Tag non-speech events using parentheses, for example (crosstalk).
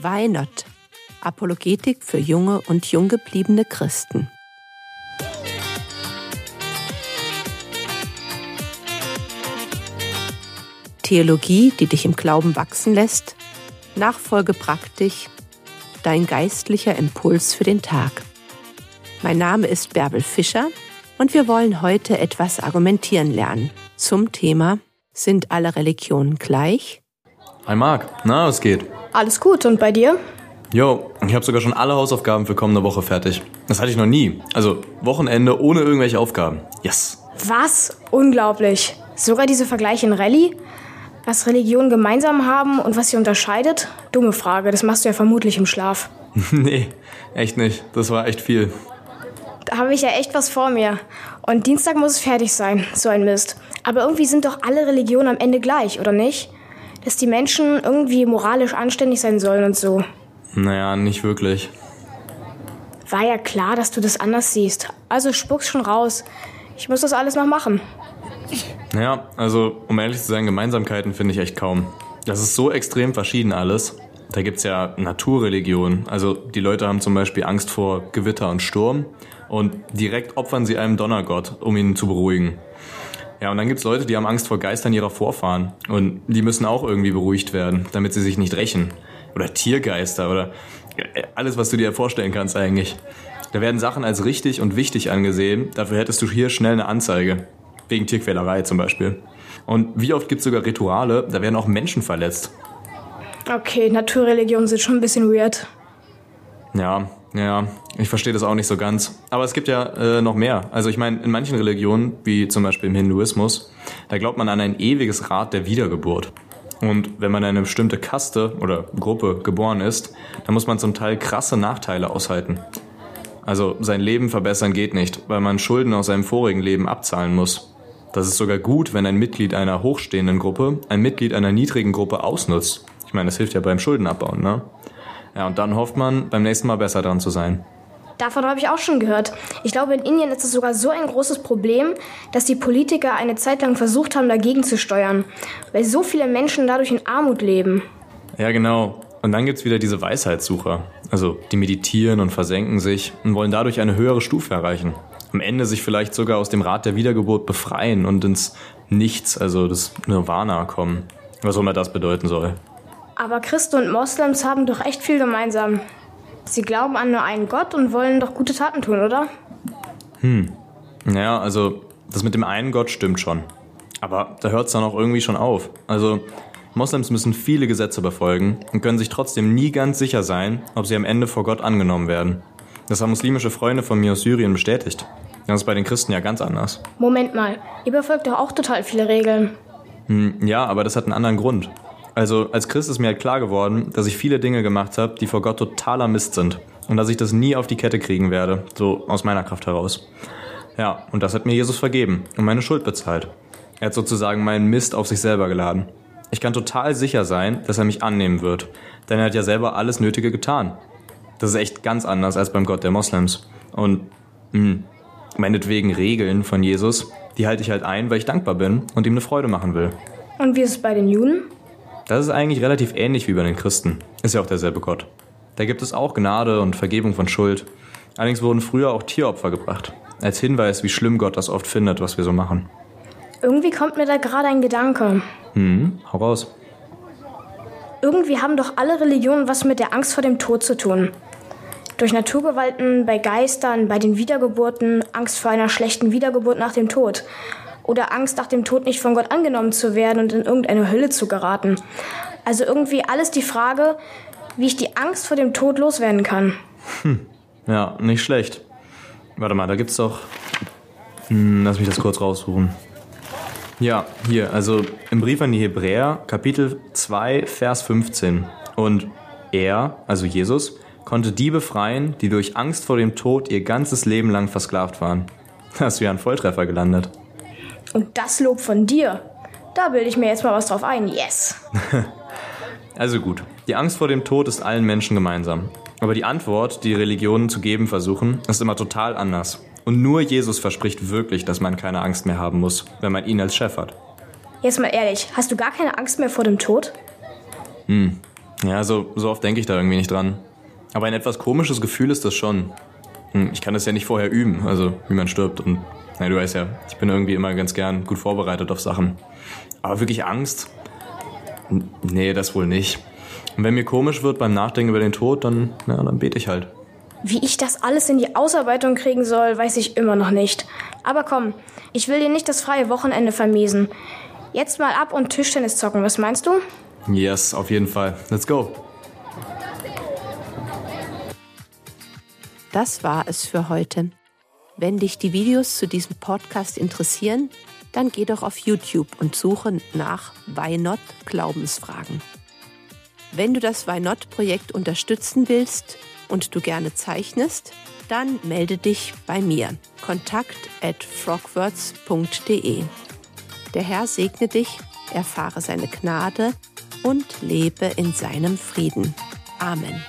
Why Not? Apologetik für junge und junggebliebene Christen. Theologie, die dich im Glauben wachsen lässt, Nachfolge praktisch, dein geistlicher Impuls für den Tag. Mein Name ist Bärbel Fischer und wir wollen heute etwas argumentieren lernen zum Thema Sind alle Religionen gleich? Hi Marc, na, was geht? Alles gut und bei dir? Jo, ich habe sogar schon alle Hausaufgaben für kommende Woche fertig. Das hatte ich noch nie. Also Wochenende ohne irgendwelche Aufgaben. Yes. Was? Unglaublich. Sogar diese Vergleiche in Rallye? Was Religionen gemeinsam haben und was sie unterscheidet? Dumme Frage, das machst du ja vermutlich im Schlaf. (laughs) nee, echt nicht. Das war echt viel. Da habe ich ja echt was vor mir. Und Dienstag muss es fertig sein, so ein Mist. Aber irgendwie sind doch alle Religionen am Ende gleich, oder nicht? Dass die Menschen irgendwie moralisch anständig sein sollen und so. Naja, nicht wirklich. War ja klar, dass du das anders siehst. Also spuck's schon raus. Ich muss das alles noch machen. Naja, also um ehrlich zu sein, Gemeinsamkeiten finde ich echt kaum. Das ist so extrem verschieden alles. Da gibt's ja Naturreligionen. Also die Leute haben zum Beispiel Angst vor Gewitter und Sturm und direkt opfern sie einem Donnergott, um ihn zu beruhigen. Ja, und dann gibt's Leute, die haben Angst vor Geistern ihrer Vorfahren und die müssen auch irgendwie beruhigt werden, damit sie sich nicht rächen oder Tiergeister oder alles, was du dir vorstellen kannst eigentlich. Da werden Sachen als richtig und wichtig angesehen. Dafür hättest du hier schnell eine Anzeige. Wegen Tierquälerei zum Beispiel. Und wie oft gibt es sogar Rituale, da werden auch Menschen verletzt. Okay, Naturreligionen sind schon ein bisschen weird. Ja, ja, ich verstehe das auch nicht so ganz. Aber es gibt ja äh, noch mehr. Also ich meine, in manchen Religionen, wie zum Beispiel im Hinduismus, da glaubt man an ein ewiges Rad der Wiedergeburt. Und wenn man in eine bestimmte Kaste oder Gruppe geboren ist, dann muss man zum Teil krasse Nachteile aushalten. Also sein Leben verbessern geht nicht, weil man Schulden aus seinem vorigen Leben abzahlen muss. Das ist sogar gut, wenn ein Mitglied einer hochstehenden Gruppe ein Mitglied einer niedrigen Gruppe ausnutzt. Ich meine, das hilft ja beim Schuldenabbauen, ne? Ja, und dann hofft man, beim nächsten Mal besser dran zu sein. Davon habe ich auch schon gehört. Ich glaube, in Indien ist es sogar so ein großes Problem, dass die Politiker eine Zeit lang versucht haben, dagegen zu steuern, weil so viele Menschen dadurch in Armut leben. Ja, genau. Und dann gibt's wieder diese Weisheitssucher. Also, die meditieren und versenken sich und wollen dadurch eine höhere Stufe erreichen. Am Ende sich vielleicht sogar aus dem Rad der Wiedergeburt befreien und ins Nichts, also das Nirvana kommen. Was auch immer das bedeuten soll. Aber Christen und Moslems haben doch echt viel gemeinsam. Sie glauben an nur einen Gott und wollen doch gute Taten tun, oder? Hm. Naja, also das mit dem einen Gott stimmt schon. Aber da hört es dann auch irgendwie schon auf. Also Moslems müssen viele Gesetze befolgen und können sich trotzdem nie ganz sicher sein, ob sie am Ende vor Gott angenommen werden. Das haben muslimische Freunde von mir aus Syrien bestätigt. Das ist bei den Christen ja ganz anders. Moment mal, ihr befolgt doch auch total viele Regeln. Hm, ja, aber das hat einen anderen Grund. Also als Christ ist mir halt klar geworden, dass ich viele Dinge gemacht habe, die vor Gott totaler Mist sind. Und dass ich das nie auf die Kette kriegen werde, so aus meiner Kraft heraus. Ja, und das hat mir Jesus vergeben und meine Schuld bezahlt. Er hat sozusagen meinen Mist auf sich selber geladen. Ich kann total sicher sein, dass er mich annehmen wird, denn er hat ja selber alles Nötige getan. Das ist echt ganz anders als beim Gott der Moslems. Und mh, hm, meinetwegen Regeln von Jesus, die halte ich halt ein, weil ich dankbar bin und ihm eine Freude machen will. Und wie ist es bei den Juden? Das ist eigentlich relativ ähnlich wie bei den Christen. Ist ja auch derselbe Gott. Da gibt es auch Gnade und Vergebung von Schuld. Allerdings wurden früher auch Tieropfer gebracht. Als Hinweis, wie schlimm Gott das oft findet, was wir so machen. Irgendwie kommt mir da gerade ein Gedanke. Hm, hau raus. Irgendwie haben doch alle Religionen was mit der Angst vor dem Tod zu tun. Durch Naturgewalten, bei Geistern, bei den Wiedergeburten, Angst vor einer schlechten Wiedergeburt nach dem Tod oder Angst nach dem Tod nicht von Gott angenommen zu werden und in irgendeine Hölle zu geraten. Also irgendwie alles die Frage, wie ich die Angst vor dem Tod loswerden kann. Hm. Ja, nicht schlecht. Warte mal, da gibt's doch. Hm, lass mich das kurz raussuchen. Ja, hier, also im Brief an die Hebräer, Kapitel 2, Vers 15. Und er, also Jesus, konnte die befreien, die durch Angst vor dem Tod ihr ganzes Leben lang versklavt waren. Da hast du ja einen Volltreffer gelandet. Und das Lob von dir. Da bilde ich mir jetzt mal was drauf ein. Yes. (laughs) also gut. Die Angst vor dem Tod ist allen Menschen gemeinsam. Aber die Antwort, die Religionen zu geben versuchen, ist immer total anders. Und nur Jesus verspricht wirklich, dass man keine Angst mehr haben muss, wenn man ihn als Chef hat. Jetzt mal ehrlich, hast du gar keine Angst mehr vor dem Tod? Hm. Ja, so, so oft denke ich da irgendwie nicht dran. Aber ein etwas komisches Gefühl ist das schon. Hm, ich kann das ja nicht vorher üben, also wie man stirbt. Und na, du weißt ja, ich bin irgendwie immer ganz gern gut vorbereitet auf Sachen. Aber wirklich Angst? Nee, das wohl nicht. Und wenn mir komisch wird beim Nachdenken über den Tod, dann, na, dann bete ich halt. Wie ich das alles in die Ausarbeitung kriegen soll, weiß ich immer noch nicht. Aber komm, ich will dir nicht das freie Wochenende vermiesen. Jetzt mal ab und Tischtennis zocken, was meinst du? Yes, auf jeden Fall. Let's go. Das war es für heute. Wenn dich die Videos zu diesem Podcast interessieren, dann geh doch auf YouTube und suche nach Why Not Glaubensfragen. Wenn du das Why Not Projekt unterstützen willst und du gerne zeichnest, dann melde dich bei mir. Kontakt at frogwords.de. Der Herr segne dich, erfahre seine Gnade und lebe in seinem Frieden. Amen.